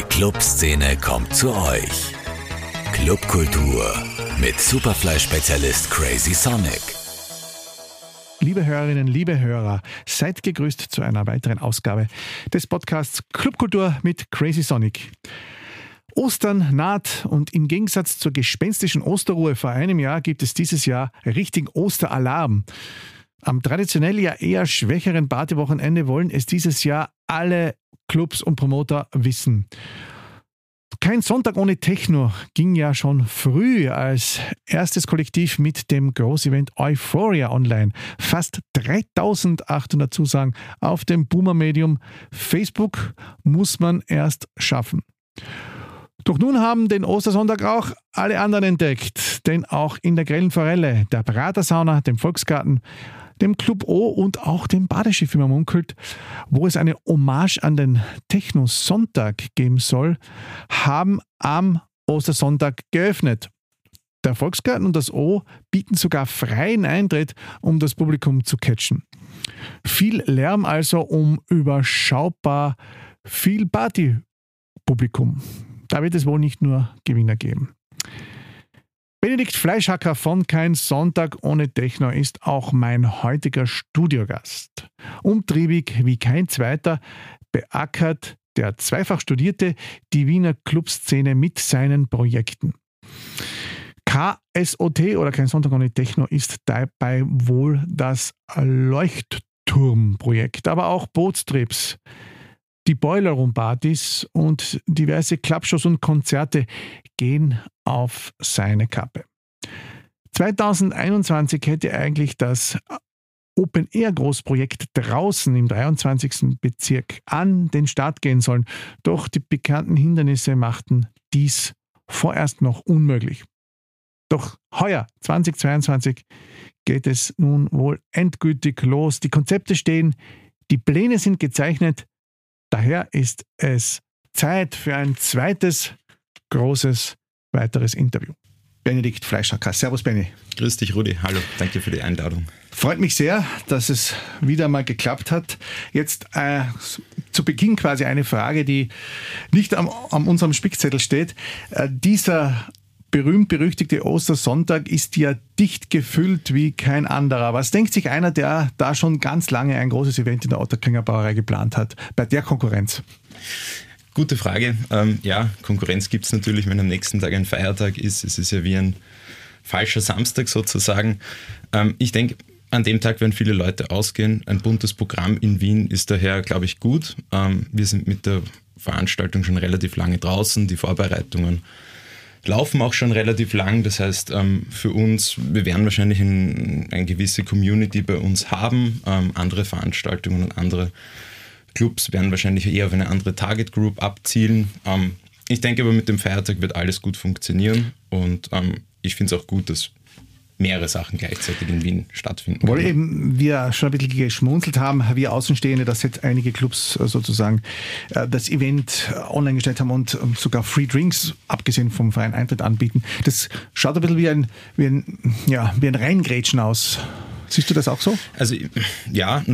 Die Clubszene kommt zu euch. Clubkultur mit Superfly-Spezialist Crazy Sonic. Liebe Hörerinnen, liebe Hörer, seid gegrüßt zu einer weiteren Ausgabe des Podcasts Clubkultur mit Crazy Sonic. Ostern naht und im Gegensatz zur gespenstischen Osterruhe vor einem Jahr gibt es dieses Jahr richtigen Osteralarm. Am traditionell ja eher schwächeren Partywochenende wollen es dieses Jahr alle Clubs und Promoter wissen. Kein Sonntag ohne Techno ging ja schon früh als erstes Kollektiv mit dem Großevent Euphoria online. Fast 3800 Zusagen auf dem Boomer-Medium Facebook muss man erst schaffen. Doch nun haben den Ostersonntag auch alle anderen entdeckt, denn auch in der Grellen Forelle, der Pratersauna, dem Volksgarten, dem Club O und auch dem Badeschiff, wie man munkelt, wo es eine Hommage an den Techno-Sonntag geben soll, haben am Ostersonntag geöffnet. Der Volksgarten und das O bieten sogar freien Eintritt, um das Publikum zu catchen. Viel Lärm also um überschaubar viel Partypublikum. Da wird es wohl nicht nur Gewinner geben. Benedikt Fleischhacker von Kein Sonntag ohne Techno ist auch mein heutiger Studiogast. Umtriebig wie kein zweiter beackert der zweifach Studierte die Wiener Clubszene mit seinen Projekten. KSOT oder Kein Sonntag ohne Techno ist dabei wohl das Leuchtturmprojekt, aber auch Bootstrips, die Boiler Room Partys und diverse Clubshows und Konzerte gehen auf seine Kappe. 2021 hätte eigentlich das Open Air Großprojekt draußen im 23. Bezirk an den Start gehen sollen, doch die bekannten Hindernisse machten dies vorerst noch unmöglich. Doch heuer, 2022, geht es nun wohl endgültig los. Die Konzepte stehen, die Pläne sind gezeichnet, daher ist es Zeit für ein zweites großes weiteres Interview. Benedikt Fleischacker. Servus, Benny. Grüß dich, Rudi. Hallo, danke für die Einladung. Freut mich sehr, dass es wieder mal geklappt hat. Jetzt äh, zu Beginn quasi eine Frage, die nicht am, an unserem Spickzettel steht. Äh, dieser berühmt-berüchtigte Ostersonntag ist ja dicht gefüllt wie kein anderer. Was denkt sich einer, der da schon ganz lange ein großes Event in der Otterkringer Brauerei geplant hat, bei der Konkurrenz? Gute Frage. Ähm, ja, Konkurrenz gibt es natürlich, wenn am nächsten Tag ein Feiertag ist. Es ist ja wie ein falscher Samstag sozusagen. Ähm, ich denke, an dem Tag werden viele Leute ausgehen. Ein buntes Programm in Wien ist daher, glaube ich, gut. Ähm, wir sind mit der Veranstaltung schon relativ lange draußen. Die Vorbereitungen laufen auch schon relativ lang. Das heißt, ähm, für uns, wir werden wahrscheinlich ein, eine gewisse Community bei uns haben. Ähm, andere Veranstaltungen und andere Clubs werden wahrscheinlich eher auf eine andere Target Group abzielen. Ähm, ich denke aber mit dem Feiertag wird alles gut funktionieren und ich finde es auch gut, dass mehrere Sachen gleichzeitig in Wien stattfinden. Weil eben wir schon ein bisschen geschmunzelt haben, wir Außenstehende, dass jetzt einige Clubs äh, sozusagen äh, das Event online gestellt haben und ähm, sogar Free Drinks, abgesehen vom freien Eintritt, anbieten. Das schaut ein bisschen wie ein, wie ein, ja, wie ein Reingrätschen aus. Siehst du das auch so? Also ja,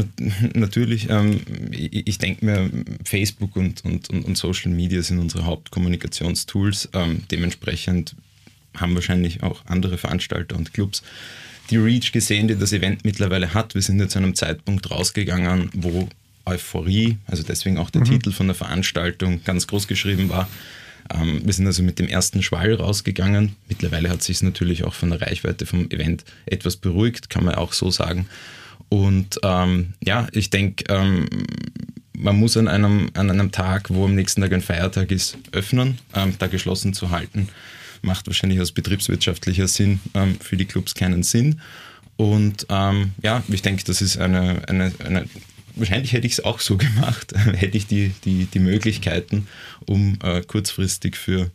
natürlich. Ähm, ich denke mir, Facebook und, und, und Social Media sind unsere Hauptkommunikationstools. Ähm, dementsprechend haben wahrscheinlich auch andere Veranstalter und Clubs die Reach gesehen, die das Event mittlerweile hat. Wir sind jetzt zu einem Zeitpunkt rausgegangen, wo Euphorie, also deswegen auch der mhm. Titel von der Veranstaltung ganz groß geschrieben war, ähm, wir sind also mit dem ersten Schwall rausgegangen. Mittlerweile hat sich es natürlich auch von der Reichweite vom Event etwas beruhigt, kann man auch so sagen. Und ähm, ja, ich denke, ähm, man muss an einem, an einem Tag, wo am nächsten Tag ein Feiertag ist, öffnen, ähm, da geschlossen zu halten. Macht wahrscheinlich aus betriebswirtschaftlicher Sinn ähm, für die Clubs keinen Sinn. Und ähm, ja, ich denke, das ist eine, eine, eine wahrscheinlich hätte ich es auch so gemacht, hätte ich die, die, die Möglichkeiten, um äh, kurzfristig für,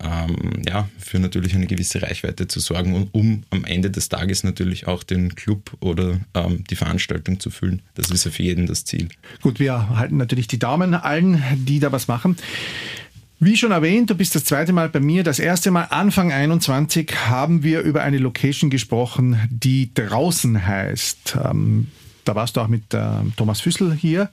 ähm, ja, für natürlich eine gewisse Reichweite zu sorgen und um am Ende des Tages natürlich auch den Club oder ähm, die Veranstaltung zu füllen. Das ist ja für jeden das Ziel. Gut, wir halten natürlich die Daumen allen, die da was machen. Wie schon erwähnt, du bist das zweite Mal bei mir. Das erste Mal Anfang 21 haben wir über eine Location gesprochen, die draußen heißt. Ähm, da warst du auch mit äh, Thomas Füssel hier.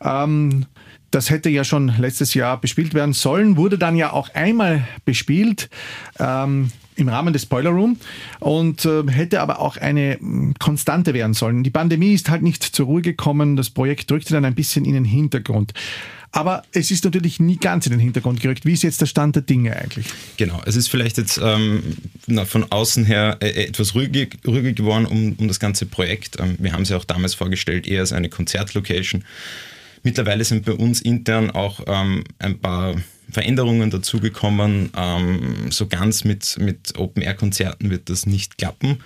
Ähm, das hätte ja schon letztes Jahr bespielt werden sollen, wurde dann ja auch einmal bespielt. Ähm, im Rahmen des Spoiler Room und äh, hätte aber auch eine mh, Konstante werden sollen. Die Pandemie ist halt nicht zur Ruhe gekommen, das Projekt drückte dann ein bisschen in den Hintergrund. Aber es ist natürlich nie ganz in den Hintergrund gerückt. Wie ist jetzt der Stand der Dinge eigentlich? Genau, es ist vielleicht jetzt ähm, na, von außen her äh, etwas ruhiger, ruhiger geworden um, um das ganze Projekt. Ähm, wir haben es ja auch damals vorgestellt, eher als eine Konzertlocation. Mittlerweile sind bei uns intern auch ähm, ein paar Veränderungen dazugekommen. Ähm, so ganz mit, mit Open-Air-Konzerten wird das nicht klappen.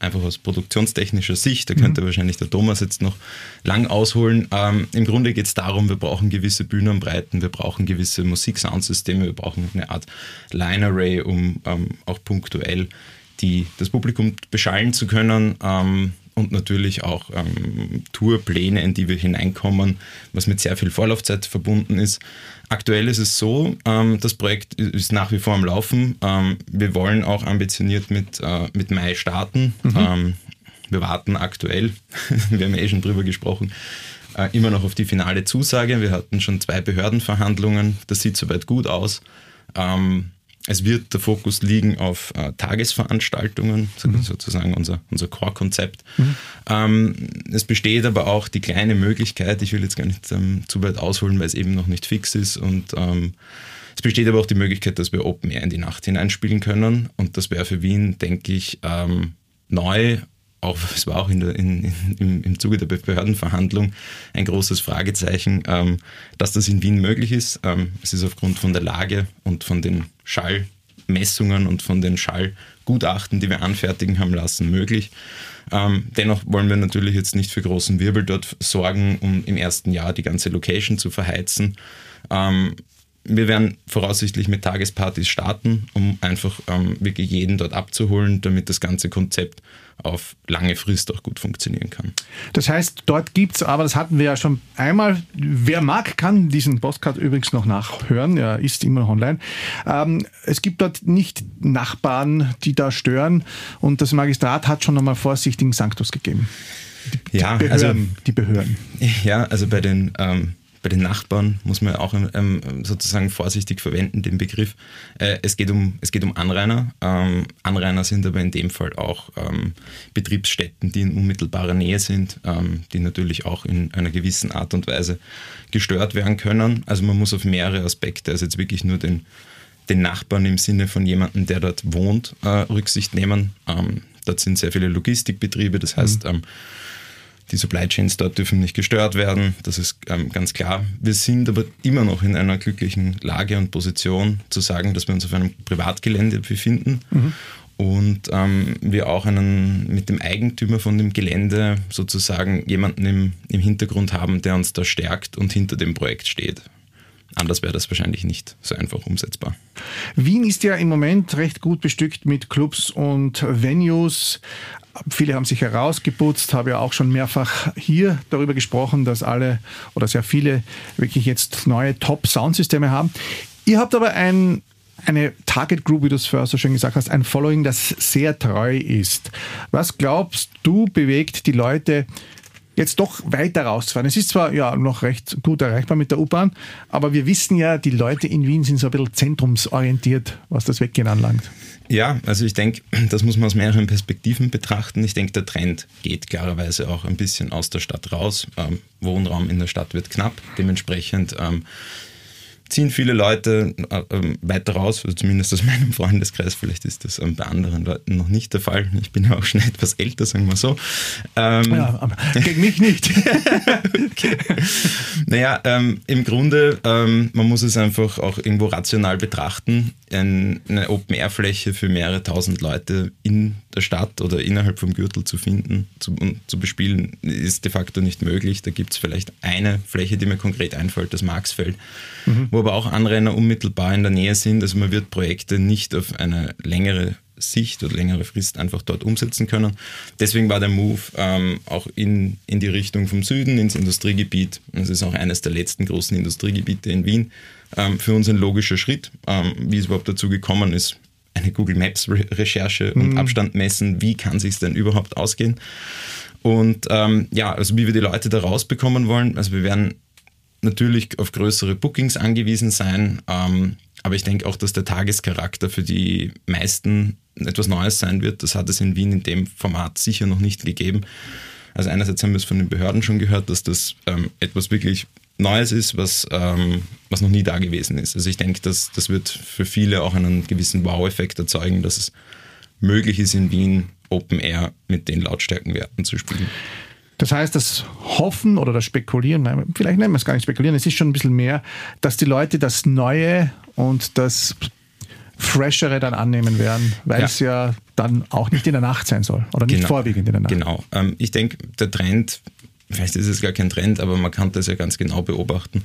Einfach aus produktionstechnischer Sicht, da könnte mhm. wahrscheinlich der Thomas jetzt noch lang ausholen. Ähm, Im Grunde geht es darum, wir brauchen gewisse Bühnenbreiten, wir brauchen gewisse Musik-Soundsysteme, wir brauchen eine Art Line-Array, um ähm, auch punktuell die, das Publikum beschallen zu können. Ähm, und natürlich auch ähm, Tourpläne, in die wir hineinkommen, was mit sehr viel Vorlaufzeit verbunden ist. Aktuell ist es so, ähm, das Projekt ist nach wie vor am Laufen. Ähm, wir wollen auch ambitioniert mit, äh, mit Mai starten. Mhm. Ähm, wir warten aktuell, wir haben ja eh schon drüber gesprochen, äh, immer noch auf die finale Zusage. Wir hatten schon zwei Behördenverhandlungen, das sieht soweit gut aus. Ähm, es wird der Fokus liegen auf äh, Tagesveranstaltungen, mhm. sozusagen unser, unser Core-Konzept. Mhm. Ähm, es besteht aber auch die kleine Möglichkeit, ich will jetzt gar nicht ähm, zu weit ausholen, weil es eben noch nicht fix ist und ähm, es besteht aber auch die Möglichkeit, dass wir Open Air in die Nacht hineinspielen können und das wäre für Wien, denke ich, ähm, neu auch, es war auch in der, in, in, im Zuge der Behördenverhandlung ein großes Fragezeichen, ähm, dass das in Wien möglich ist. Ähm, es ist aufgrund von der Lage und von den Schallmessungen und von den Schallgutachten, die wir anfertigen haben lassen, möglich. Ähm, dennoch wollen wir natürlich jetzt nicht für großen Wirbel dort sorgen, um im ersten Jahr die ganze Location zu verheizen. Ähm, wir werden voraussichtlich mit Tagespartys starten, um einfach ähm, wirklich jeden dort abzuholen, damit das ganze Konzept auf lange Frist auch gut funktionieren kann. Das heißt, dort gibt es, aber das hatten wir ja schon einmal, wer mag, kann diesen Postcard übrigens noch nachhören, er ist immer noch online. Ähm, es gibt dort nicht Nachbarn, die da stören und das Magistrat hat schon einmal vorsichtigen Sanctus gegeben. Die, ja, Behörden, also, die Behörden. Ja, also bei den ähm, bei den Nachbarn muss man auch ähm, sozusagen vorsichtig verwenden, den Begriff. Äh, es, geht um, es geht um Anrainer. Ähm, Anrainer sind aber in dem Fall auch ähm, Betriebsstätten, die in unmittelbarer Nähe sind, ähm, die natürlich auch in einer gewissen Art und Weise gestört werden können. Also man muss auf mehrere Aspekte, also jetzt wirklich nur den, den Nachbarn im Sinne von jemandem, der dort wohnt, äh, Rücksicht nehmen. Ähm, dort sind sehr viele Logistikbetriebe, das heißt, mhm. Die Supply Chains dort dürfen nicht gestört werden, das ist ähm, ganz klar. Wir sind aber immer noch in einer glücklichen Lage und Position zu sagen, dass wir uns auf einem Privatgelände befinden mhm. und ähm, wir auch einen mit dem Eigentümer von dem Gelände sozusagen jemanden im, im Hintergrund haben, der uns da stärkt und hinter dem Projekt steht. Anders wäre das wahrscheinlich nicht so einfach umsetzbar. Wien ist ja im Moment recht gut bestückt mit Clubs und Venues. Viele haben sich herausgeputzt, habe ja auch schon mehrfach hier darüber gesprochen, dass alle oder sehr viele wirklich jetzt neue Top-Soundsysteme haben. Ihr habt aber ein, eine Target Group, wie du es vorher so schön gesagt hast, ein Following, das sehr treu ist. Was glaubst du bewegt die Leute, jetzt doch weiter rauszufahren. Es ist zwar ja noch recht gut erreichbar mit der U-Bahn, aber wir wissen ja, die Leute in Wien sind so ein bisschen zentrumsorientiert, was das Weggehen anlangt. Ja, also ich denke, das muss man aus mehreren Perspektiven betrachten. Ich denke, der Trend geht klarerweise auch ein bisschen aus der Stadt raus. Ähm, Wohnraum in der Stadt wird knapp. Dementsprechend ähm, ziehen viele Leute äh, ähm, weiter raus, also zumindest aus meinem Freundeskreis. Vielleicht ist das ähm, bei anderen Leuten noch nicht der Fall. Ich bin ja auch schon etwas älter, sagen wir so. Ähm, ja, aber gegen mich nicht. okay. Naja, ähm, im Grunde, ähm, man muss es einfach auch irgendwo rational betrachten. Ein, eine Open-Air-Fläche für mehrere tausend Leute in der Stadt oder innerhalb vom Gürtel zu finden zu, und zu bespielen, ist de facto nicht möglich. Da gibt es vielleicht eine Fläche, die mir konkret einfällt, das Marksfeld, mhm. Wo aber auch Anrainer unmittelbar in der Nähe sind. Also man wird Projekte nicht auf eine längere Sicht oder längere Frist einfach dort umsetzen können. Deswegen war der Move ähm, auch in, in die Richtung vom Süden, ins Industriegebiet. Das ist auch eines der letzten großen Industriegebiete in Wien. Ähm, für uns ein logischer Schritt. Ähm, wie es überhaupt dazu gekommen ist, eine Google Maps Recherche und mhm. Abstand messen, wie kann sich denn überhaupt ausgehen? Und ähm, ja, also wie wir die Leute da rausbekommen wollen, also wir werden natürlich auf größere Bookings angewiesen sein. Ähm, aber ich denke auch, dass der Tagescharakter für die meisten etwas Neues sein wird. Das hat es in Wien in dem Format sicher noch nicht gegeben. Also einerseits haben wir es von den Behörden schon gehört, dass das ähm, etwas wirklich Neues ist, was, ähm, was noch nie da gewesen ist. Also ich denke, dass das wird für viele auch einen gewissen Wow-Effekt erzeugen, dass es möglich ist, in Wien Open Air mit den Lautstärkenwerten zu spielen. Das heißt, das Hoffen oder das Spekulieren, vielleicht nennen wir es gar nicht Spekulieren, es ist schon ein bisschen mehr, dass die Leute das Neue und das Freshere dann annehmen werden, weil ja. es ja dann auch nicht in der Nacht sein soll oder nicht genau. vorwiegend in der Nacht. Genau. Ähm, ich denke, der Trend, vielleicht ist es gar kein Trend, aber man kann das ja ganz genau beobachten.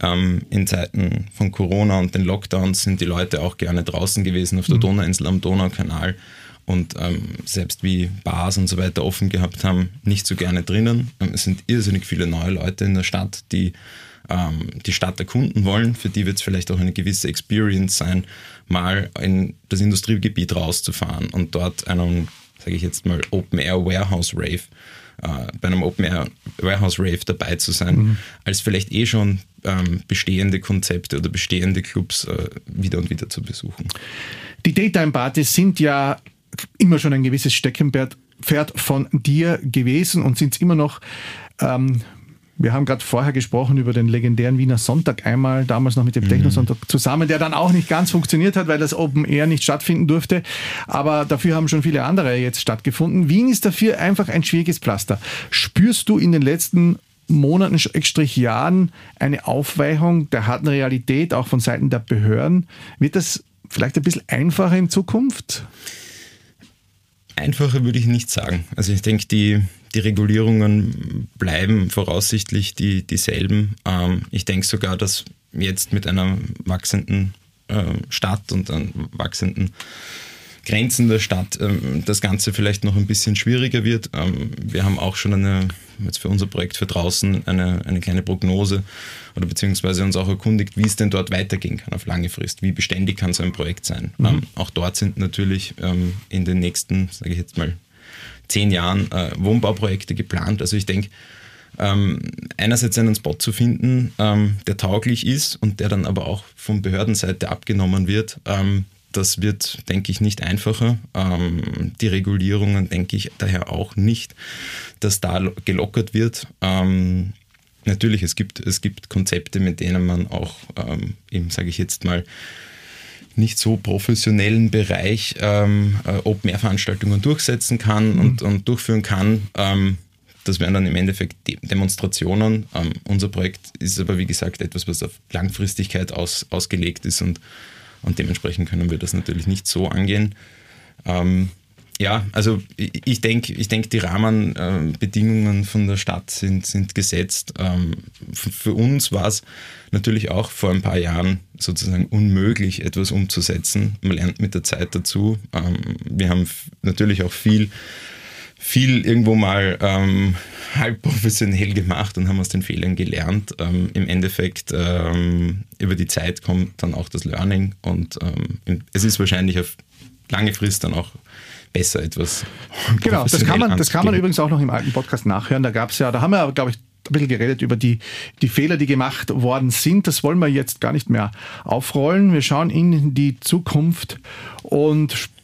Ähm, in Zeiten von Corona und den Lockdowns sind die Leute auch gerne draußen gewesen auf der mhm. Donauinsel am Donaukanal und ähm, selbst wie Bars und so weiter offen gehabt haben, nicht so gerne drinnen. Ähm, es sind irrsinnig viele neue Leute in der Stadt, die ähm, die Stadt erkunden wollen. Für die wird es vielleicht auch eine gewisse Experience sein, mal in das Industriegebiet rauszufahren und dort einen, sage ich jetzt mal, Open Air Warehouse Rave äh, bei einem Open Air Warehouse Rave dabei zu sein, mhm. als vielleicht eh schon ähm, bestehende Konzepte oder bestehende Clubs äh, wieder und wieder zu besuchen. Die Daytime-Partys sind ja immer schon ein gewisses Steckenpferd von dir gewesen und sind es immer noch. Ähm, wir haben gerade vorher gesprochen über den legendären Wiener Sonntag einmal, damals noch mit dem mhm. Techno-Sonntag zusammen, der dann auch nicht ganz funktioniert hat, weil das Open Air nicht stattfinden durfte. Aber dafür haben schon viele andere jetzt stattgefunden. Wien ist dafür einfach ein schwieriges Pflaster. Spürst du in den letzten Monaten, Strich Jahren eine Aufweichung der harten Realität, auch von Seiten der Behörden? Wird das vielleicht ein bisschen einfacher in Zukunft? Einfacher würde ich nicht sagen. Also ich denke, die, die Regulierungen bleiben voraussichtlich die, dieselben. Ähm, ich denke sogar, dass jetzt mit einer wachsenden äh, Stadt und einem wachsenden Grenzen der Stadt ähm, das Ganze vielleicht noch ein bisschen schwieriger wird. Ähm, wir haben auch schon eine, jetzt für unser Projekt für draußen, eine, eine kleine Prognose oder beziehungsweise uns auch erkundigt, wie es denn dort weitergehen kann auf lange Frist. Wie beständig kann so ein Projekt sein? Mhm. Ähm, auch dort sind natürlich ähm, in den nächsten, sage ich jetzt mal, zehn Jahren äh, Wohnbauprojekte geplant. Also ich denke, ähm, einerseits einen Spot zu finden, ähm, der tauglich ist und der dann aber auch von Behördenseite abgenommen wird, ähm, das wird, denke ich, nicht einfacher. Ähm, die Regulierungen denke ich daher auch nicht, dass da gelockert wird. Ähm, natürlich, es gibt, es gibt Konzepte, mit denen man auch ähm, im, sage ich jetzt mal, nicht so professionellen Bereich ähm, äh, Open-Air-Veranstaltungen durchsetzen kann mhm. und, und durchführen kann. Ähm, das wären dann im Endeffekt Demonstrationen. Ähm, unser Projekt ist aber, wie gesagt, etwas, was auf Langfristigkeit aus, ausgelegt ist und und dementsprechend können wir das natürlich nicht so angehen. Ähm, ja, also ich denke, ich denk, die Rahmenbedingungen von der Stadt sind, sind gesetzt. Ähm, für uns war es natürlich auch vor ein paar Jahren sozusagen unmöglich, etwas umzusetzen. Man lernt mit der Zeit dazu. Ähm, wir haben natürlich auch viel viel irgendwo mal ähm, halb professionell gemacht und haben aus den Fehlern gelernt. Ähm, Im Endeffekt ähm, über die Zeit kommt dann auch das Learning und ähm, es ist wahrscheinlich auf lange Frist dann auch besser etwas. Genau, das kann man, das kann man übrigens auch noch im alten Podcast nachhören. Da gab es ja, da haben wir, glaube ich, ein bisschen geredet über die, die Fehler, die gemacht worden sind. Das wollen wir jetzt gar nicht mehr aufrollen. Wir schauen in die Zukunft und sprechen.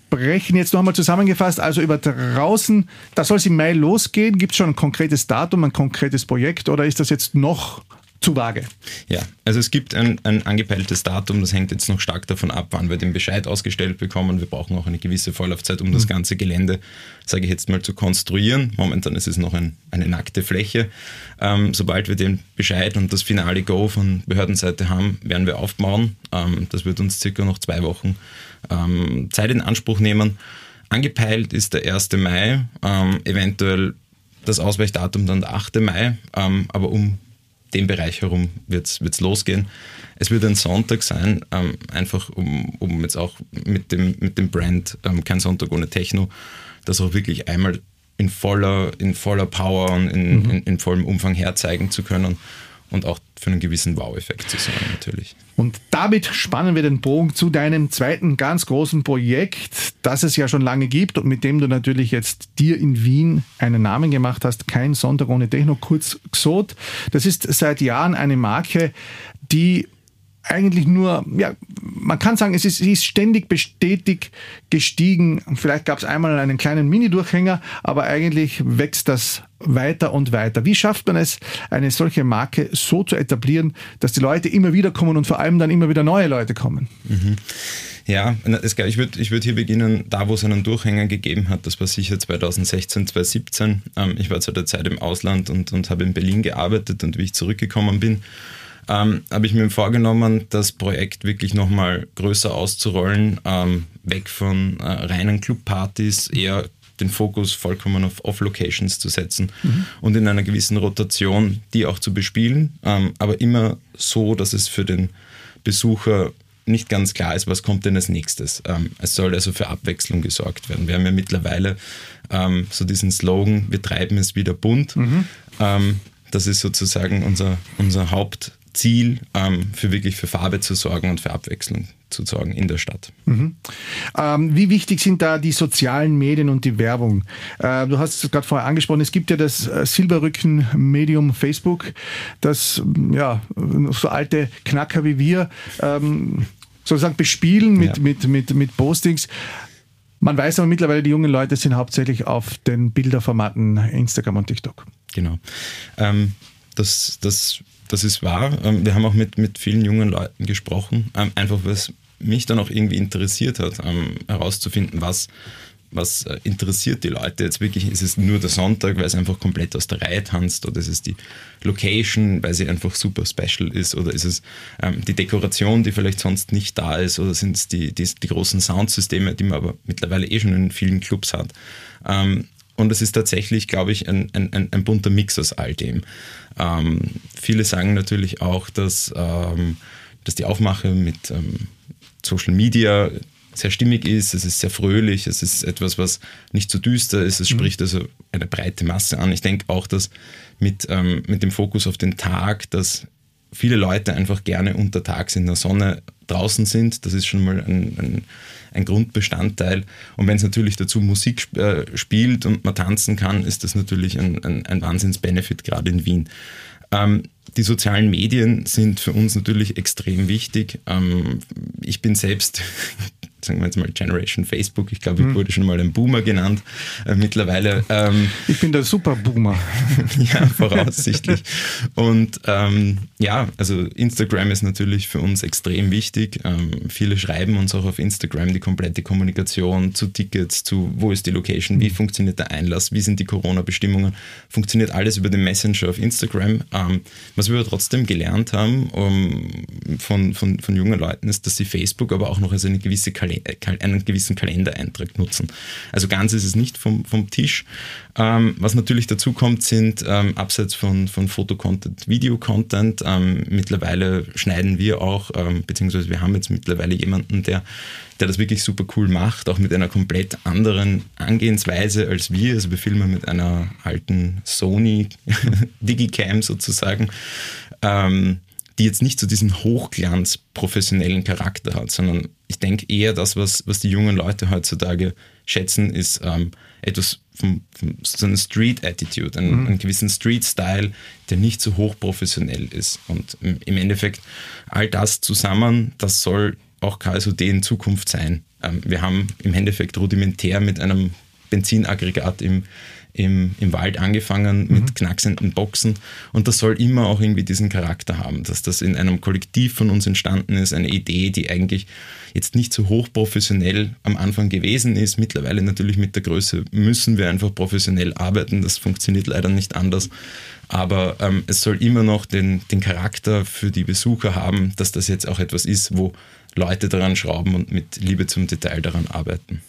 Jetzt nochmal zusammengefasst, also über draußen, da soll es im Mai losgehen. Gibt es schon ein konkretes Datum, ein konkretes Projekt oder ist das jetzt noch zu vage? Ja, also es gibt ein, ein angepeiltes Datum, das hängt jetzt noch stark davon ab, wann wir den Bescheid ausgestellt bekommen. Wir brauchen auch eine gewisse Vorlaufzeit, um mhm. das ganze Gelände, sage ich jetzt mal, zu konstruieren. Momentan ist es noch ein, eine nackte Fläche. Ähm, sobald wir den Bescheid und das finale Go von Behördenseite haben, werden wir aufbauen. Ähm, das wird uns circa noch zwei Wochen ähm, Zeit in Anspruch nehmen. Angepeilt ist der 1. Mai, ähm, eventuell das Ausweichdatum dann der 8. Mai, ähm, aber um den Bereich herum wird es losgehen. Es wird ein Sonntag sein, ähm, einfach um, um jetzt auch mit dem, mit dem Brand ähm, kein Sonntag ohne Techno, das auch wirklich einmal in voller, in voller Power und in, mhm. in, in vollem Umfang herzeigen zu können und auch für einen gewissen Wow-Effekt zu sorgen natürlich. Und damit spannen wir den Bogen zu deinem zweiten ganz großen Projekt, das es ja schon lange gibt und mit dem du natürlich jetzt dir in Wien einen Namen gemacht hast. Kein Sonntag ohne Techno, kurz Xot. Das ist seit Jahren eine Marke, die eigentlich nur, ja, man kann sagen, es ist, sie ist ständig bestätigt gestiegen. Vielleicht gab es einmal einen kleinen Mini-Durchhänger, aber eigentlich wächst das weiter und weiter. Wie schafft man es, eine solche Marke so zu etablieren, dass die Leute immer wieder kommen und vor allem dann immer wieder neue Leute kommen? Mhm. Ja, ich würde ich würd hier beginnen, da wo es einen Durchhänger gegeben hat, das war sicher 2016, 2017. Ähm, ich war zu der Zeit im Ausland und, und habe in Berlin gearbeitet und wie ich zurückgekommen bin, ähm, habe ich mir vorgenommen, das Projekt wirklich nochmal größer auszurollen, ähm, weg von äh, reinen Clubpartys, eher den Fokus vollkommen auf Off-Locations zu setzen mhm. und in einer gewissen Rotation die auch zu bespielen, ähm, aber immer so, dass es für den Besucher nicht ganz klar ist, was kommt denn als nächstes. Ähm, es soll also für Abwechslung gesorgt werden. Wir haben ja mittlerweile ähm, so diesen Slogan, wir treiben es wieder bunt. Mhm. Das ist sozusagen unser, unser Haupt, Ziel, ähm, für wirklich für Farbe zu sorgen und für Abwechslung zu sorgen in der Stadt. Mhm. Ähm, wie wichtig sind da die sozialen Medien und die Werbung? Äh, du hast es gerade vorher angesprochen, es gibt ja das äh, Silberrücken-Medium Facebook, das ja so alte Knacker wie wir ähm, sozusagen bespielen mit, ja. mit, mit, mit Postings. Man weiß aber mittlerweile, die jungen Leute sind hauptsächlich auf den Bilderformaten Instagram und TikTok. Genau. Ähm, das, das das ist wahr. Ähm, wir haben auch mit, mit vielen jungen Leuten gesprochen, ähm, einfach weil es mich dann auch irgendwie interessiert hat, ähm, herauszufinden, was, was äh, interessiert die Leute jetzt wirklich. Ist es nur der Sonntag, weil es einfach komplett aus der Reihe tanzt oder ist es die Location, weil sie einfach super special ist oder ist es ähm, die Dekoration, die vielleicht sonst nicht da ist oder sind es die, die, die großen Soundsysteme, die man aber mittlerweile eh schon in vielen Clubs hat. Ähm, und es ist tatsächlich, glaube ich, ein, ein, ein bunter Mix aus all dem. Ähm, viele sagen natürlich auch, dass, ähm, dass die Aufmache mit ähm, Social Media sehr stimmig ist, es ist sehr fröhlich, es ist etwas, was nicht so düster ist, es mhm. spricht also eine breite Masse an. Ich denke auch, dass mit, ähm, mit dem Fokus auf den Tag, dass viele Leute einfach gerne untertags in der Sonne draußen sind. Das ist schon mal ein, ein ein Grundbestandteil. Und wenn es natürlich dazu Musik äh, spielt und man tanzen kann, ist das natürlich ein, ein, ein Wahnsinns-Benefit, gerade in Wien. Ähm, die sozialen Medien sind für uns natürlich extrem wichtig. Ähm, ich bin selbst sagen wir jetzt mal Generation Facebook. Ich glaube, ich hm. wurde schon mal ein Boomer genannt. Äh, mittlerweile. Ähm, ich bin der Super-Boomer. ja, voraussichtlich. Und ähm, ja, also Instagram ist natürlich für uns extrem wichtig. Ähm, viele schreiben uns auch auf Instagram die komplette Kommunikation zu Tickets, zu wo ist die Location, wie hm. funktioniert der Einlass, wie sind die Corona-Bestimmungen. Funktioniert alles über den Messenger auf Instagram. Ähm, was wir trotzdem gelernt haben um, von, von, von jungen Leuten ist, dass sie Facebook aber auch noch als eine gewisse Kalender einen gewissen Kalendereintrag nutzen. Also ganz ist es nicht vom, vom Tisch. Ähm, was natürlich dazu kommt, sind ähm, abseits von, von Fotocontent, Videocontent. Ähm, mittlerweile schneiden wir auch, ähm, beziehungsweise wir haben jetzt mittlerweile jemanden, der, der das wirklich super cool macht, auch mit einer komplett anderen Angehensweise als wir. Also wir filmen mit einer alten Sony Digicam sozusagen. Ähm, die jetzt nicht so diesen Hochglanz professionellen Charakter hat, sondern ich denke eher das, was, was die jungen Leute heutzutage schätzen, ist ähm, etwas von, von so einer Street-Attitude, einen, mhm. einen, gewissen Street-Style, der nicht so hochprofessionell ist. Und im Endeffekt all das zusammen, das soll auch KSOD in Zukunft sein. Ähm, wir haben im Endeffekt rudimentär mit einem Benzinaggregat im im, im Wald angefangen mhm. mit knacksenden Boxen. Und das soll immer auch irgendwie diesen Charakter haben, dass das in einem Kollektiv von uns entstanden ist, eine Idee, die eigentlich jetzt nicht so hochprofessionell am Anfang gewesen ist. Mittlerweile natürlich mit der Größe müssen wir einfach professionell arbeiten. Das funktioniert leider nicht anders. Aber ähm, es soll immer noch den, den Charakter für die Besucher haben, dass das jetzt auch etwas ist, wo Leute daran schrauben und mit Liebe zum Detail daran arbeiten.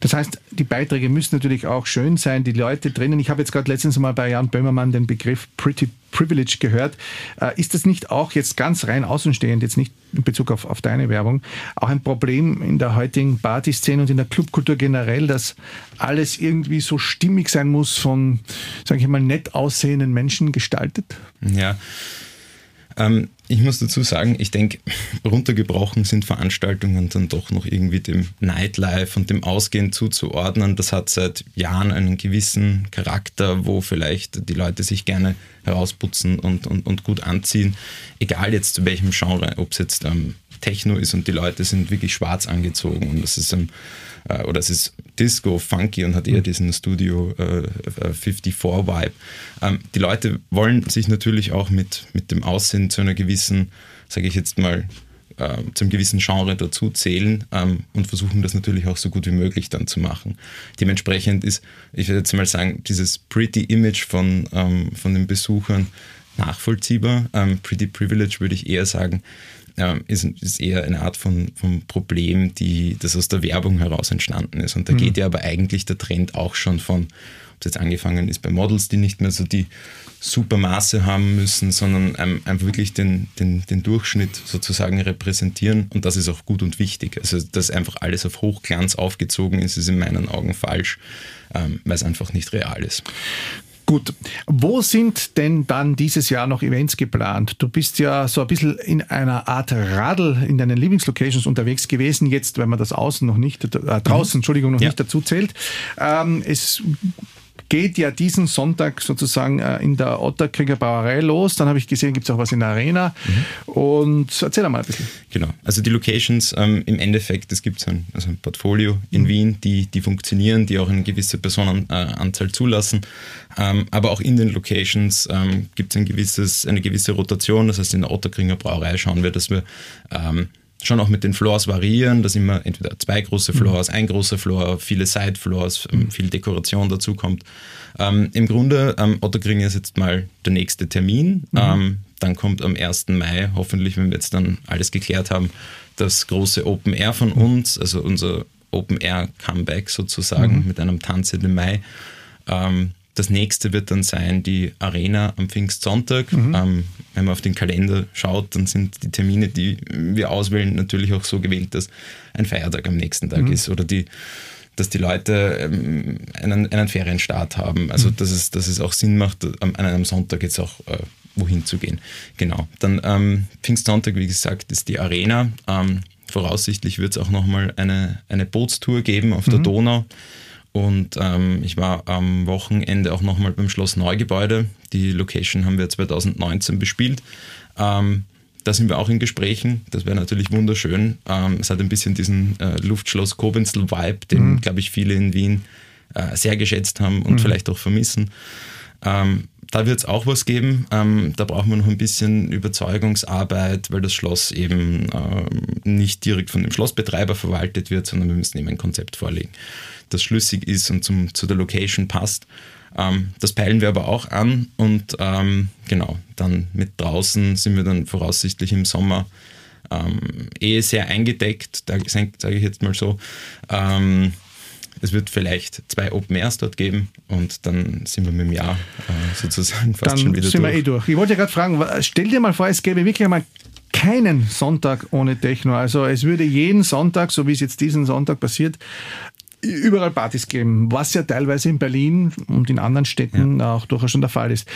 Das heißt, die Beiträge müssen natürlich auch schön sein, die Leute drinnen. Ich habe jetzt gerade letztens mal bei Jan Böhmermann den Begriff Pretty Privilege gehört. Äh, ist das nicht auch jetzt ganz rein außenstehend, jetzt nicht in Bezug auf, auf deine Werbung, auch ein Problem in der heutigen Partyszene und in der Clubkultur generell, dass alles irgendwie so stimmig sein muss von, sage ich mal, nett aussehenden Menschen gestaltet? Ja. Ähm, ich muss dazu sagen, ich denke, runtergebrochen sind Veranstaltungen dann doch noch irgendwie dem Nightlife und dem Ausgehen zuzuordnen. Das hat seit Jahren einen gewissen Charakter, wo vielleicht die Leute sich gerne herausputzen und, und, und gut anziehen. Egal jetzt zu welchem Genre, ob es jetzt ähm, Techno ist und die Leute sind wirklich schwarz angezogen und das ist ähm, äh, oder es ist Disco, funky und hat eher diesen Studio äh, 54-Vibe. Ähm, die Leute wollen sich natürlich auch mit, mit dem Aussehen zu einer gewissen, sage ich jetzt mal, äh, zum gewissen Genre dazu zählen ähm, und versuchen das natürlich auch so gut wie möglich dann zu machen. Dementsprechend ist, ich würde jetzt mal sagen, dieses Pretty Image von, ähm, von den Besuchern nachvollziehbar. Ähm, Pretty Privilege würde ich eher sagen, ähm, ist, ist, eher eine Art von, von Problem, die, das aus der Werbung heraus entstanden ist. Und da mhm. geht ja aber eigentlich der Trend auch schon von, ob es jetzt angefangen ist bei Models, die nicht mehr so die super Maße haben müssen, sondern einfach wirklich den, den, den Durchschnitt sozusagen repräsentieren. Und das ist auch gut und wichtig. Also, dass einfach alles auf Hochglanz aufgezogen ist, ist in meinen Augen falsch, ähm, weil es einfach nicht real ist. Gut, wo sind denn dann dieses Jahr noch Events geplant? Du bist ja so ein bisschen in einer Art Radl in deinen Lieblingslocations unterwegs gewesen, jetzt, wenn man das außen noch nicht, äh, draußen, mhm. Entschuldigung, noch ja. nicht dazu zählt. Ähm, es geht ja diesen Sonntag sozusagen äh, in der Otterkringer Brauerei los. Dann habe ich gesehen, gibt es auch was in der Arena. Mhm. Und erzähl mal ein bisschen. Genau, also die Locations ähm, im Endeffekt, es gibt ein, also ein Portfolio in mhm. Wien, die, die funktionieren, die auch eine gewisse Personenanzahl zulassen. Ähm, aber auch in den Locations ähm, gibt es ein eine gewisse Rotation. Das heißt, in der Otterkringer Brauerei schauen wir, dass wir ähm, schon auch mit den Floors variieren, dass immer entweder zwei große Floors, mhm. ein großer Floor, viele Side Floors, ähm, mhm. viel Dekoration dazu kommt. Ähm, Im Grunde, ähm, Otterkring ist jetzt mal der nächste Termin. Mhm. Ähm, dann kommt am 1. Mai, hoffentlich, wenn wir jetzt dann alles geklärt haben, das große Open Air von mhm. uns, also unser Open Air Comeback sozusagen mhm. mit einem Tanz im Mai. Ähm, das nächste wird dann sein die Arena am Pfingstsonntag. Mhm. Ähm, wenn man auf den Kalender schaut, dann sind die Termine, die wir auswählen, natürlich auch so gewählt, dass ein Feiertag am nächsten Tag mhm. ist oder die, dass die Leute ähm, einen, einen Ferienstart haben. Also, mhm. dass, es, dass es auch Sinn macht, an einem Sonntag jetzt auch äh, wohin zu gehen. Genau. Dann ähm, Pfingstsonntag, wie gesagt, ist die Arena. Ähm, voraussichtlich wird es auch nochmal eine, eine Bootstour geben auf der mhm. Donau. Und ähm, ich war am Wochenende auch nochmal beim Schloss Neugebäude. Die Location haben wir 2019 bespielt. Ähm, da sind wir auch in Gesprächen. Das wäre natürlich wunderschön. Ähm, es hat ein bisschen diesen äh, Luftschloss Kobenzl-Vibe, den, mhm. glaube ich, viele in Wien äh, sehr geschätzt haben und mhm. vielleicht auch vermissen. Ähm, da wird es auch was geben. Ähm, da brauchen wir noch ein bisschen Überzeugungsarbeit, weil das Schloss eben ähm, nicht direkt von dem Schlossbetreiber verwaltet wird, sondern wir müssen eben ein Konzept vorlegen das schlüssig ist und zum, zu der Location passt. Ähm, das peilen wir aber auch an und ähm, genau, dann mit draußen sind wir dann voraussichtlich im Sommer ähm, eh sehr eingedeckt, sage ich jetzt mal so. Es wird vielleicht zwei Open Airs dort geben und dann sind wir mit dem Jahr äh, sozusagen fast dann schon wieder sind durch. Wir eh durch. Ich wollte ja gerade fragen, stell dir mal vor, es gäbe wirklich einmal keinen Sonntag ohne Techno. Also es würde jeden Sonntag, so wie es jetzt diesen Sonntag passiert, überall Partys geben, was ja teilweise in Berlin und in anderen Städten ja. auch durchaus schon der Fall ist.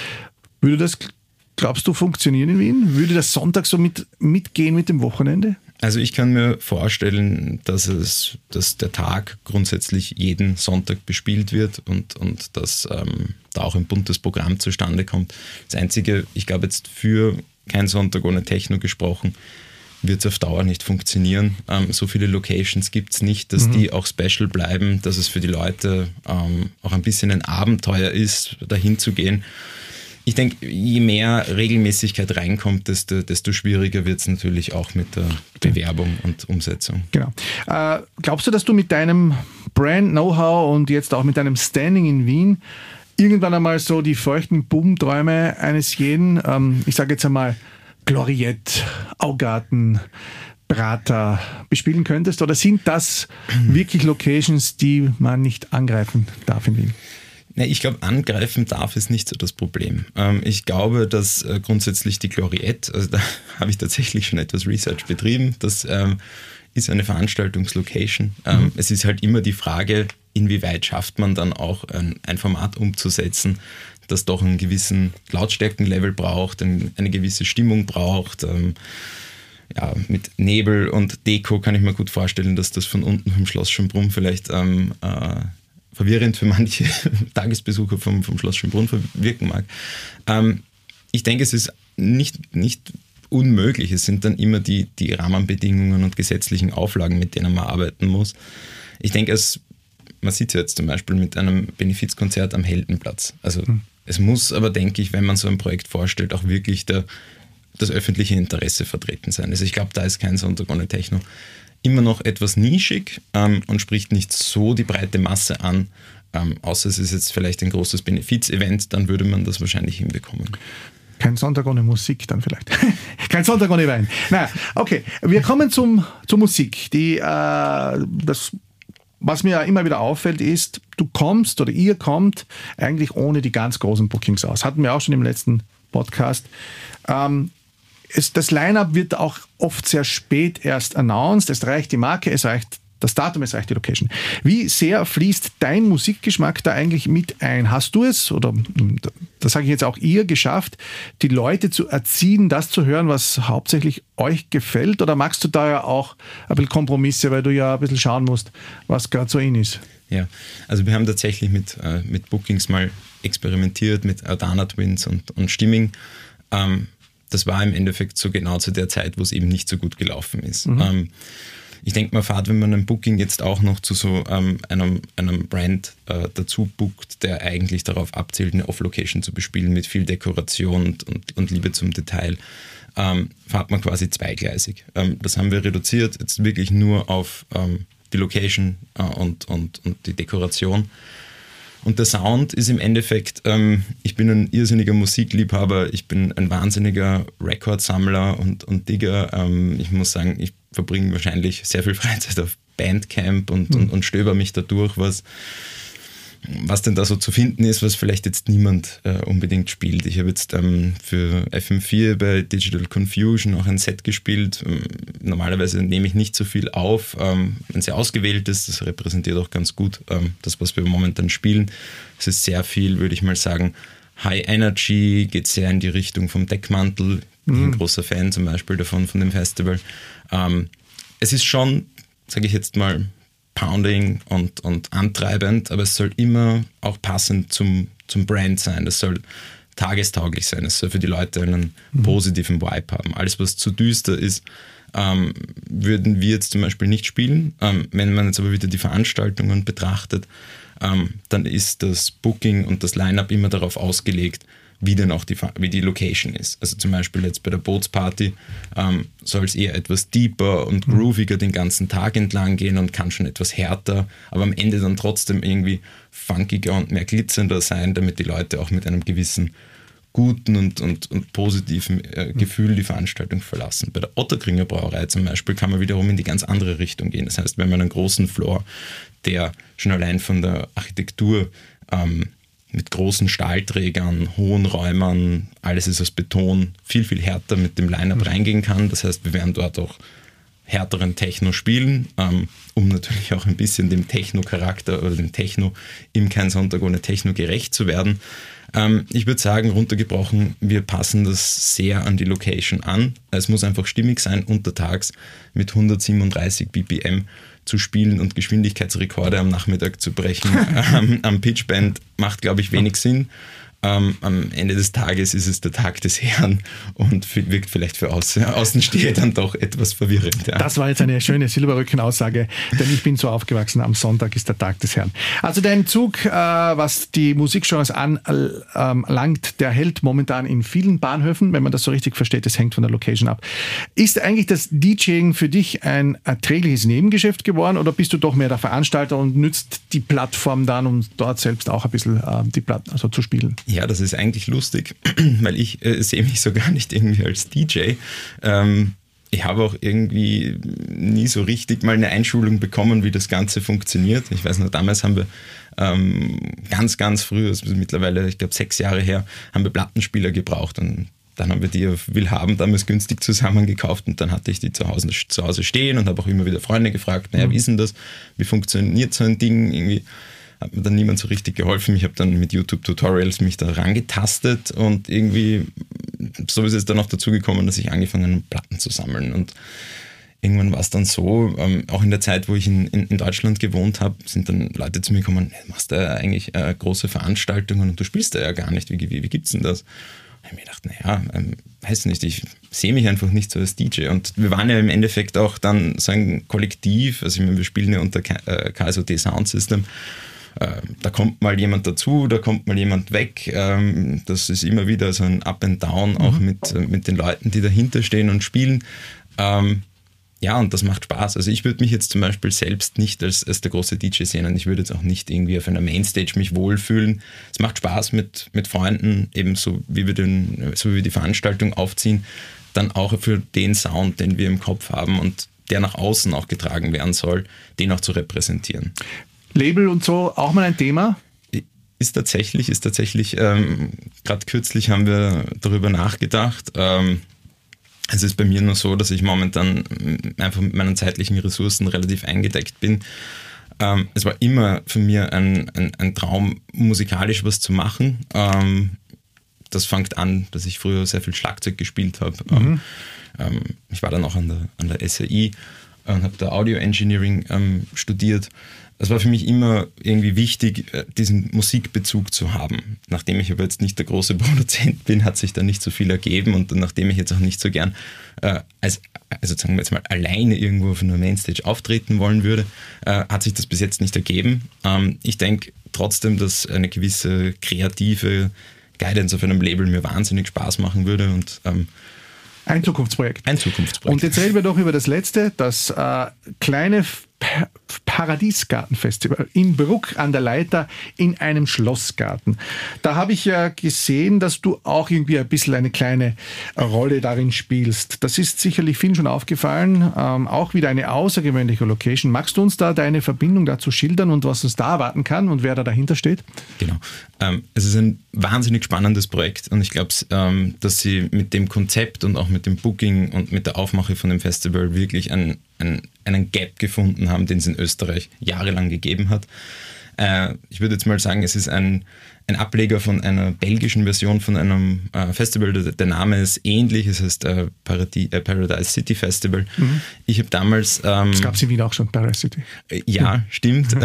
Würde das, glaubst du, funktionieren in Wien? Würde das Sonntag so mit, mitgehen mit dem Wochenende? Also ich kann mir vorstellen, dass es, dass der Tag grundsätzlich jeden Sonntag bespielt wird und, und dass ähm, da auch ein buntes Programm zustande kommt. Das Einzige, ich glaube jetzt für kein Sonntag ohne Techno gesprochen, wird es auf Dauer nicht funktionieren. Ähm, so viele Locations gibt es nicht, dass mhm. die auch special bleiben, dass es für die Leute ähm, auch ein bisschen ein Abenteuer ist, dahin zu gehen. Ich denke, je mehr Regelmäßigkeit reinkommt, desto, desto schwieriger wird es natürlich auch mit der Bewerbung und Umsetzung. Genau. Äh, glaubst du, dass du mit deinem Brand-Know-how und jetzt auch mit deinem Standing in Wien irgendwann einmal so die feuchten Bubenträume eines jeden, ähm, ich sage jetzt einmal, Gloriette, Augarten, Prater bespielen könntest? Oder sind das wirklich Locations, die man nicht angreifen darf in Wien? Nee, ich glaube, angreifen darf es nicht so das Problem. Ähm, ich glaube, dass äh, grundsätzlich die Gloriette, also da habe ich tatsächlich schon etwas Research betrieben, das ähm, ist eine Veranstaltungslocation. Ähm, mhm. Es ist halt immer die Frage, inwieweit schafft man dann auch ein, ein Format umzusetzen, das doch einen gewissen Lautstärkenlevel braucht, eine gewisse Stimmung braucht. Ähm, ja, mit Nebel und Deko kann ich mir gut vorstellen, dass das von unten vom Schloss Schönbrunn vielleicht ähm, äh, verwirrend für manche Tagesbesucher vom, vom Schloss Schönbrunn wirken mag. Ähm, ich denke, es ist nicht, nicht unmöglich. Es sind dann immer die, die Rahmenbedingungen und gesetzlichen Auflagen, mit denen man arbeiten muss. Ich denke, es, man sieht es jetzt zum Beispiel mit einem Benefizkonzert am Heldenplatz. Also mhm. es muss aber, denke ich, wenn man so ein Projekt vorstellt, auch wirklich der, das öffentliche Interesse vertreten sein. Also ich glaube, da ist kein Sonntag ohne Techno immer noch etwas nischig ähm, und spricht nicht so die breite Masse an. Ähm, außer es ist jetzt vielleicht ein großes Benefiz-Event, dann würde man das wahrscheinlich hinbekommen. Kein Sonntag ohne Musik dann vielleicht. Kein Sonntag ohne Wein. Naja, okay. Wir kommen zum, zur Musik. Die, äh, das, was mir immer wieder auffällt, ist, du kommst oder ihr kommt eigentlich ohne die ganz großen Bookings aus. Hatten wir auch schon im letzten Podcast. Ähm, es, das Line-Up wird auch oft sehr spät erst announced. Es reicht die Marke, es reicht das Datum, es reicht die Location. Wie sehr fließt dein Musikgeschmack da eigentlich mit ein? Hast du es, oder das sage ich jetzt auch ihr, geschafft, die Leute zu erziehen, das zu hören, was hauptsächlich euch gefällt? Oder magst du da ja auch ein bisschen Kompromisse, weil du ja ein bisschen schauen musst, was gerade so in ist? Ja, also wir haben tatsächlich mit, äh, mit Bookings mal experimentiert, mit Adana Twins und, und Stimming. Ähm, das war im Endeffekt so genau zu der Zeit, wo es eben nicht so gut gelaufen ist. Mhm. Ähm, ich denke mal, fahrt, wenn man ein Booking jetzt auch noch zu so ähm, einem, einem Brand äh, dazu bookt, der eigentlich darauf abzielt, eine Off-Location zu bespielen mit viel Dekoration und, und, und Liebe zum Detail, ähm, fahrt man quasi zweigleisig. Ähm, das haben wir reduziert, jetzt wirklich nur auf ähm, die Location äh, und, und, und die Dekoration. Und der Sound ist im Endeffekt, ähm, ich bin ein irrsinniger Musikliebhaber, ich bin ein wahnsinniger Rekordsammler und, und Digger. Ähm, ich muss sagen, ich verbringe wahrscheinlich sehr viel Freizeit auf Bandcamp und, mhm. und, und stöber mich dadurch, was was denn da so zu finden ist, was vielleicht jetzt niemand äh, unbedingt spielt. Ich habe jetzt ähm, für FM4 bei Digital Confusion auch ein Set gespielt. Ähm, normalerweise nehme ich nicht so viel auf. Ähm, ein sehr ausgewähltes, das repräsentiert auch ganz gut ähm, das, was wir momentan spielen. Es ist sehr viel, würde ich mal sagen, High Energy, geht sehr in die Richtung vom Deckmantel. Ich bin ein mhm. großer Fan zum Beispiel davon, von dem Festival. Ähm, es ist schon, sage ich jetzt mal, pounding und, und antreibend, aber es soll immer auch passend zum, zum Brand sein. Es soll tagestauglich sein. Es soll für die Leute einen mhm. positiven Vibe haben. Alles, was zu düster ist, ähm, würden wir jetzt zum Beispiel nicht spielen. Ähm, wenn man jetzt aber wieder die Veranstaltungen betrachtet, ähm, dann ist das Booking und das Line-up immer darauf ausgelegt, wie denn auch die, wie die Location ist. Also zum Beispiel jetzt bei der Bootsparty ähm, soll es eher etwas deeper und mhm. grooviger den ganzen Tag entlang gehen und kann schon etwas härter, aber am Ende dann trotzdem irgendwie funkiger und mehr glitzernder sein, damit die Leute auch mit einem gewissen guten und, und, und positiven äh, mhm. Gefühl die Veranstaltung verlassen. Bei der Otterkringer Brauerei zum Beispiel kann man wiederum in die ganz andere Richtung gehen. Das heißt, wenn man einen großen Floor, der schon allein von der Architektur ähm, mit großen Stahlträgern, hohen Räumern, alles ist aus Beton, viel, viel härter mit dem Line-Up mhm. reingehen kann. Das heißt, wir werden dort auch härteren Techno spielen, ähm, um natürlich auch ein bisschen dem Techno-Charakter oder dem Techno im Kein Sonntag ohne Techno gerecht zu werden. Ähm, ich würde sagen, runtergebrochen, wir passen das sehr an die Location an. Es muss einfach stimmig sein, untertags mit 137 BPM zu spielen und Geschwindigkeitsrekorde am Nachmittag zu brechen ähm, am Pitchband macht, glaube ich, wenig Sinn. Ähm, am Ende des Tages ist es der Tag des Herrn und wirkt vielleicht für Außen dann doch etwas verwirrend. Ja. Das war jetzt eine schöne Silberrücken-Aussage, denn ich bin so aufgewachsen, am Sonntag ist der Tag des Herrn. Also dein Zug, äh, was die Musikgenres anlangt, der hält momentan in vielen Bahnhöfen, wenn man das so richtig versteht, das hängt von der Location ab. Ist eigentlich das DJing für dich ein erträgliches Nebengeschäft geworden oder bist du doch mehr der Veranstalter und nützt die Plattform dann, um dort selbst auch ein bisschen äh, die Platt also zu spielen? Ja, das ist eigentlich lustig, weil ich äh, sehe mich so gar nicht irgendwie als DJ. Ähm, ich habe auch irgendwie nie so richtig mal eine Einschulung bekommen, wie das Ganze funktioniert. Ich weiß noch, damals haben wir ähm, ganz, ganz früh, also mittlerweile, ich glaube sechs Jahre her, haben wir Plattenspieler gebraucht und dann haben wir die auf Willhaben damals günstig zusammengekauft und dann hatte ich die zu Hause, zu Hause stehen und habe auch immer wieder Freunde gefragt, naja, wie ist denn das? Wie funktioniert so ein Ding irgendwie? Hat mir dann niemand so richtig geholfen. Ich habe dann mit YouTube-Tutorials mich da rangetastet und irgendwie, so ist es dann auch dazu gekommen, dass ich angefangen habe, Platten zu sammeln. Und irgendwann war es dann so, ähm, auch in der Zeit, wo ich in, in, in Deutschland gewohnt habe, sind dann Leute zu mir gekommen, hey, machst du eigentlich äh, große Veranstaltungen und du spielst da ja gar nicht. Wie, wie, wie gibt's denn das? ich habe mir gedacht, naja, ähm, weiß nicht, ich sehe mich einfach nicht so als DJ. Und wir waren ja im Endeffekt auch dann so ein Kollektiv, also ich meine, wir spielen ja unter KSOD äh, Sound System. Äh, da kommt mal jemand dazu, da kommt mal jemand weg. Ähm, das ist immer wieder so ein Up and Down, auch mhm. mit, äh, mit den Leuten, die dahinter stehen und spielen. Ähm, ja, und das macht Spaß. Also ich würde mich jetzt zum Beispiel selbst nicht als, als der große DJ sehen und ich würde jetzt auch nicht irgendwie auf einer Mainstage mich wohlfühlen. Es macht Spaß mit, mit Freunden, eben so wie, wir den, so wie wir die Veranstaltung aufziehen, dann auch für den Sound, den wir im Kopf haben und der nach außen auch getragen werden soll, den auch zu repräsentieren. Label und so auch mal ein Thema? Ist tatsächlich, ist tatsächlich, ähm, gerade kürzlich haben wir darüber nachgedacht. Ähm, es ist bei mir nur so, dass ich momentan einfach mit meinen zeitlichen Ressourcen relativ eingedeckt bin. Ähm, es war immer für mich ein, ein, ein, Traum, musikalisch was zu machen. Ähm, das fängt an, dass ich früher sehr viel Schlagzeug gespielt habe. Mhm. Ähm, ich war dann auch an der, an der SAI und habe da Audio Engineering ähm, studiert es war für mich immer irgendwie wichtig, äh, diesen Musikbezug zu haben. Nachdem ich aber jetzt nicht der große Produzent bin, hat sich da nicht so viel ergeben und nachdem ich jetzt auch nicht so gern äh, als, also sagen wir jetzt mal, alleine irgendwo auf einer Mainstage auftreten wollen würde, äh, hat sich das bis jetzt nicht ergeben. Ähm, ich denke trotzdem, dass eine gewisse kreative Guidance auf einem Label mir wahnsinnig Spaß machen würde und ähm, ein Zukunftsprojekt. Ein Zukunftsprojekt. Und jetzt reden wir doch über das letzte, das äh, kleine Paradiesgartenfestival in Bruck an der Leiter in einem Schlossgarten. Da habe ich ja gesehen, dass du auch irgendwie ein bisschen eine kleine Rolle darin spielst. Das ist sicherlich vielen schon aufgefallen. Ähm, auch wieder eine außergewöhnliche Location. Magst du uns da deine Verbindung dazu schildern und was uns da erwarten kann und wer da dahinter steht? Genau. Ähm, es ist ein wahnsinnig spannendes Projekt und ich glaube, ähm, dass sie mit dem Konzept und auch mit dem Booking und mit der Aufmache von dem Festival wirklich ein einen, einen Gap gefunden haben, den es in Österreich jahrelang gegeben hat. Äh, ich würde jetzt mal sagen, es ist ein, ein Ableger von einer belgischen Version von einem äh, Festival. Der, der, Name ist ähnlich, es heißt äh, Paradi äh, Paradise City Festival. Mhm. Ich habe damals. Ähm, das gab es in Wien auch schon, Paradise City. Äh, ja, mhm. stimmt.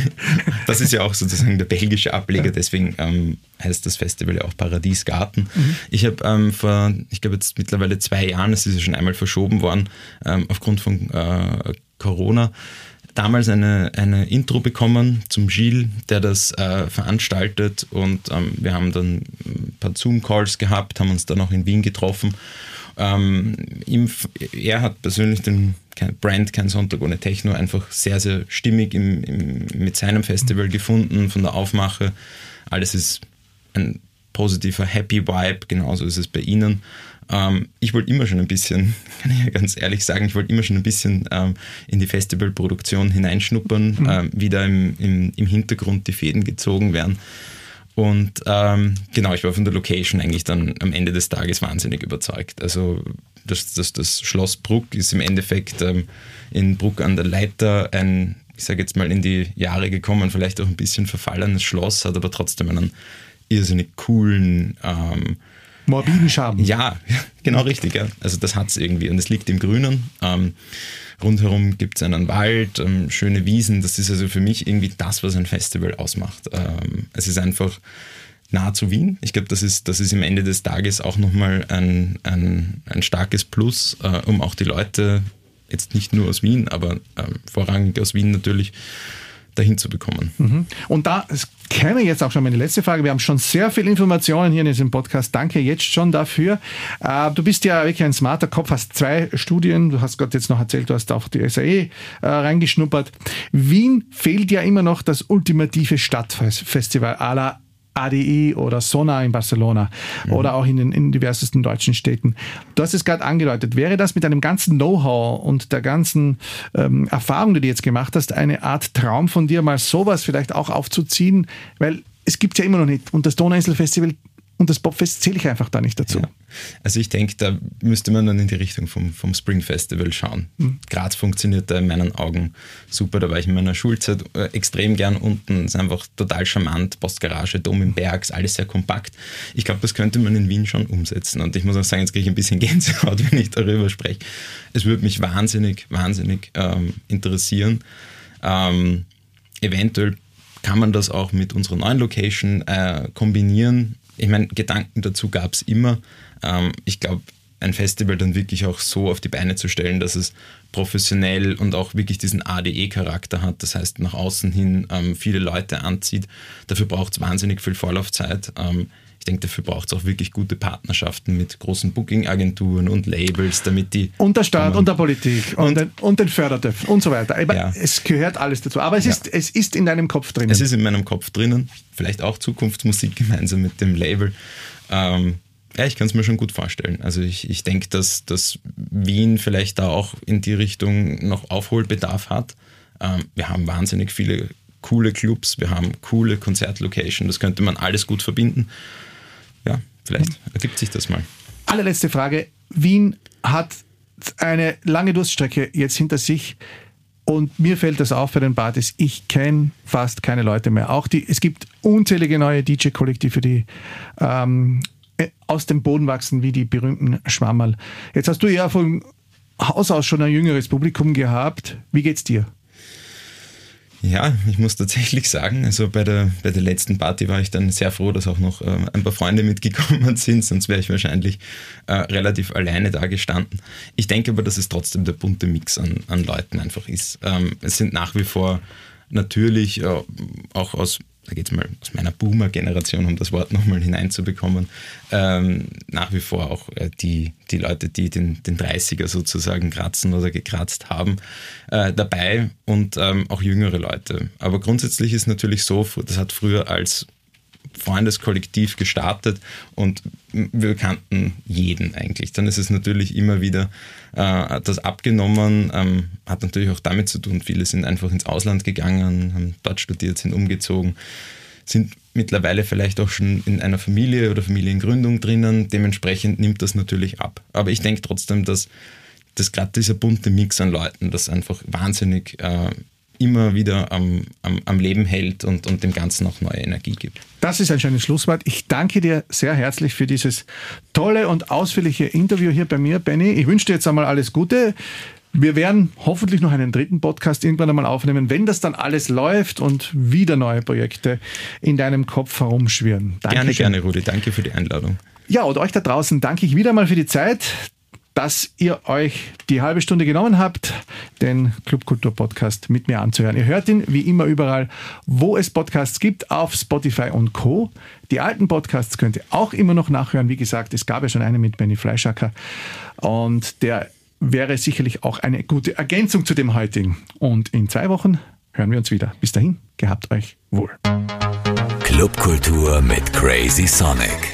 das ist ja auch sozusagen der belgische Ableger, deswegen ähm, heißt das Festival ja auch Paradiesgarten. Mhm. Ich habe ähm, vor, ich glaube jetzt mittlerweile zwei Jahren, es ist ja schon einmal verschoben worden, ähm, aufgrund von äh, Corona damals eine, eine Intro bekommen zum Gilles, der das äh, veranstaltet und ähm, wir haben dann ein paar Zoom-Calls gehabt, haben uns dann auch in Wien getroffen. Ähm, ihm, er hat persönlich den Brand Kein Sonntag ohne Techno einfach sehr, sehr stimmig im, im, mit seinem Festival gefunden, von der Aufmache. Alles ist ein positiver Happy Vibe, genauso ist es bei Ihnen. Ähm, ich wollte immer schon ein bisschen, kann ich ja ganz ehrlich sagen, ich wollte immer schon ein bisschen ähm, in die Festivalproduktion hineinschnuppern, mhm. ähm, wie da im, im, im, Hintergrund die Fäden gezogen werden. Und ähm, genau, ich war von der Location eigentlich dann am Ende des Tages wahnsinnig überzeugt. Also das, das, das Schloss Bruck ist im Endeffekt ähm, in Bruck an der Leiter ein, ich sage jetzt mal, in die Jahre gekommen, vielleicht auch ein bisschen verfallenes Schloss, hat aber trotzdem einen irrsinnig coolen ähm, Morbiden Schaben. Ja, genau richtig. Ja. Also das hat es irgendwie und es liegt im Grünen. Ähm, rundherum gibt es einen Wald, ähm, schöne Wiesen. Das ist also für mich irgendwie das, was ein Festival ausmacht. Ähm, es ist einfach nah zu Wien. Ich glaube, das ist, das ist im Ende des Tages auch nochmal ein, ein, ein starkes Plus, äh, um auch die Leute, jetzt nicht nur aus Wien, aber ähm, vorrangig aus Wien natürlich, dahin zu bekommen. Mhm. Und da käme jetzt auch schon meine letzte Frage. Wir haben schon sehr viel Informationen hier in diesem Podcast. Danke jetzt schon dafür. Äh, du bist ja wirklich ein smarter Kopf, hast zwei Studien. Du hast gerade jetzt noch erzählt, du hast auch die SAE äh, reingeschnuppert. Wien fehlt ja immer noch das ultimative Stadtfestival à la ADI oder Sona in Barcelona mhm. oder auch in den in diversesten deutschen Städten. Du hast es gerade angedeutet. Wäre das mit deinem ganzen Know-how und der ganzen ähm, Erfahrung, die du jetzt gemacht hast, eine Art Traum von dir, mal sowas vielleicht auch aufzuziehen? Weil es gibt ja immer noch nicht. Und das Donauinselfestival und das Popfest zähle ich einfach da nicht dazu. Ja. Also ich denke, da müsste man dann in die Richtung vom, vom Spring Festival schauen. Mhm. Graz funktioniert da in meinen Augen super. Da war ich in meiner Schulzeit äh, extrem gern unten. Ist einfach total charmant. Postgarage, Dom im Berg, alles sehr kompakt. Ich glaube, das könnte man in Wien schon umsetzen. Und ich muss auch sagen, jetzt kriege ich ein bisschen Gänsehaut, wenn ich darüber spreche. Es würde mich wahnsinnig, wahnsinnig ähm, interessieren. Ähm, eventuell kann man das auch mit unserer neuen Location äh, kombinieren. Ich meine, Gedanken dazu gab es immer. Ähm, ich glaube, ein Festival dann wirklich auch so auf die Beine zu stellen, dass es professionell und auch wirklich diesen ADE-Charakter hat, das heißt nach außen hin ähm, viele Leute anzieht. Dafür braucht es wahnsinnig viel Vorlaufzeit. Ähm, ich denke, dafür braucht es auch wirklich gute Partnerschaften mit großen Booking-Agenturen und Labels, damit die. Und der Staat und der Politik und, und, den, und den Fördertöpfen und so weiter. Ja. es gehört alles dazu. Aber es, ja. ist, es ist in deinem Kopf drinnen. Es ist in meinem Kopf drinnen. Vielleicht auch Zukunftsmusik gemeinsam mit dem Label. Ähm, ja, ich kann es mir schon gut vorstellen. Also ich, ich denke, dass, dass Wien vielleicht da auch in die Richtung noch Aufholbedarf hat. Ähm, wir haben wahnsinnig viele coole Clubs, wir haben coole Konzertlocations, das könnte man alles gut verbinden ja, vielleicht mhm. ergibt sich das mal. Allerletzte Frage. Wien hat eine lange Durststrecke jetzt hinter sich. Und mir fällt das auf bei den Partys. Ich kenne fast keine Leute mehr. Auch die, es gibt unzählige neue DJ-Kollektive, die ähm, äh, aus dem Boden wachsen, wie die berühmten Schwammerl. Jetzt hast du ja von Haus aus schon ein jüngeres Publikum gehabt. Wie geht's dir? Ja, ich muss tatsächlich sagen, also bei der, bei der letzten Party war ich dann sehr froh, dass auch noch äh, ein paar Freunde mitgekommen sind, sonst wäre ich wahrscheinlich äh, relativ alleine da gestanden. Ich denke aber, dass es trotzdem der bunte Mix an, an Leuten einfach ist. Ähm, es sind nach wie vor natürlich äh, auch aus da geht es mal aus meiner Boomer-Generation, um das Wort nochmal hineinzubekommen, ähm, nach wie vor auch äh, die, die Leute, die den, den 30er sozusagen kratzen oder gekratzt haben, äh, dabei und ähm, auch jüngere Leute. Aber grundsätzlich ist natürlich so, das hat früher als Freundeskollektiv gestartet und wir kannten jeden eigentlich. Dann ist es natürlich immer wieder äh, das abgenommen, ähm, hat natürlich auch damit zu tun, viele sind einfach ins Ausland gegangen, haben dort studiert, sind umgezogen, sind mittlerweile vielleicht auch schon in einer Familie oder Familiengründung drinnen. Dementsprechend nimmt das natürlich ab. Aber ich denke trotzdem, dass, dass gerade dieser bunte Mix an Leuten das einfach wahnsinnig äh, immer wieder am, am, am, Leben hält und, und dem Ganzen auch neue Energie gibt. Das ist ein schönes Schlusswort. Ich danke dir sehr herzlich für dieses tolle und ausführliche Interview hier bei mir, Benny. Ich wünsche dir jetzt einmal alles Gute. Wir werden hoffentlich noch einen dritten Podcast irgendwann einmal aufnehmen, wenn das dann alles läuft und wieder neue Projekte in deinem Kopf herumschwirren. Danke gerne, gerne, Rudi. Danke für die Einladung. Ja, und euch da draußen danke ich wieder mal für die Zeit dass ihr euch die halbe Stunde genommen habt, den Clubkultur Podcast mit mir anzuhören. Ihr hört ihn wie immer überall, wo es Podcasts gibt, auf Spotify und Co. Die alten Podcasts könnt ihr auch immer noch nachhören. Wie gesagt, es gab ja schon einen mit Benny Fleischacker und der wäre sicherlich auch eine gute Ergänzung zu dem heutigen. Und in zwei Wochen hören wir uns wieder. Bis dahin, gehabt euch wohl. Clubkultur mit Crazy Sonic.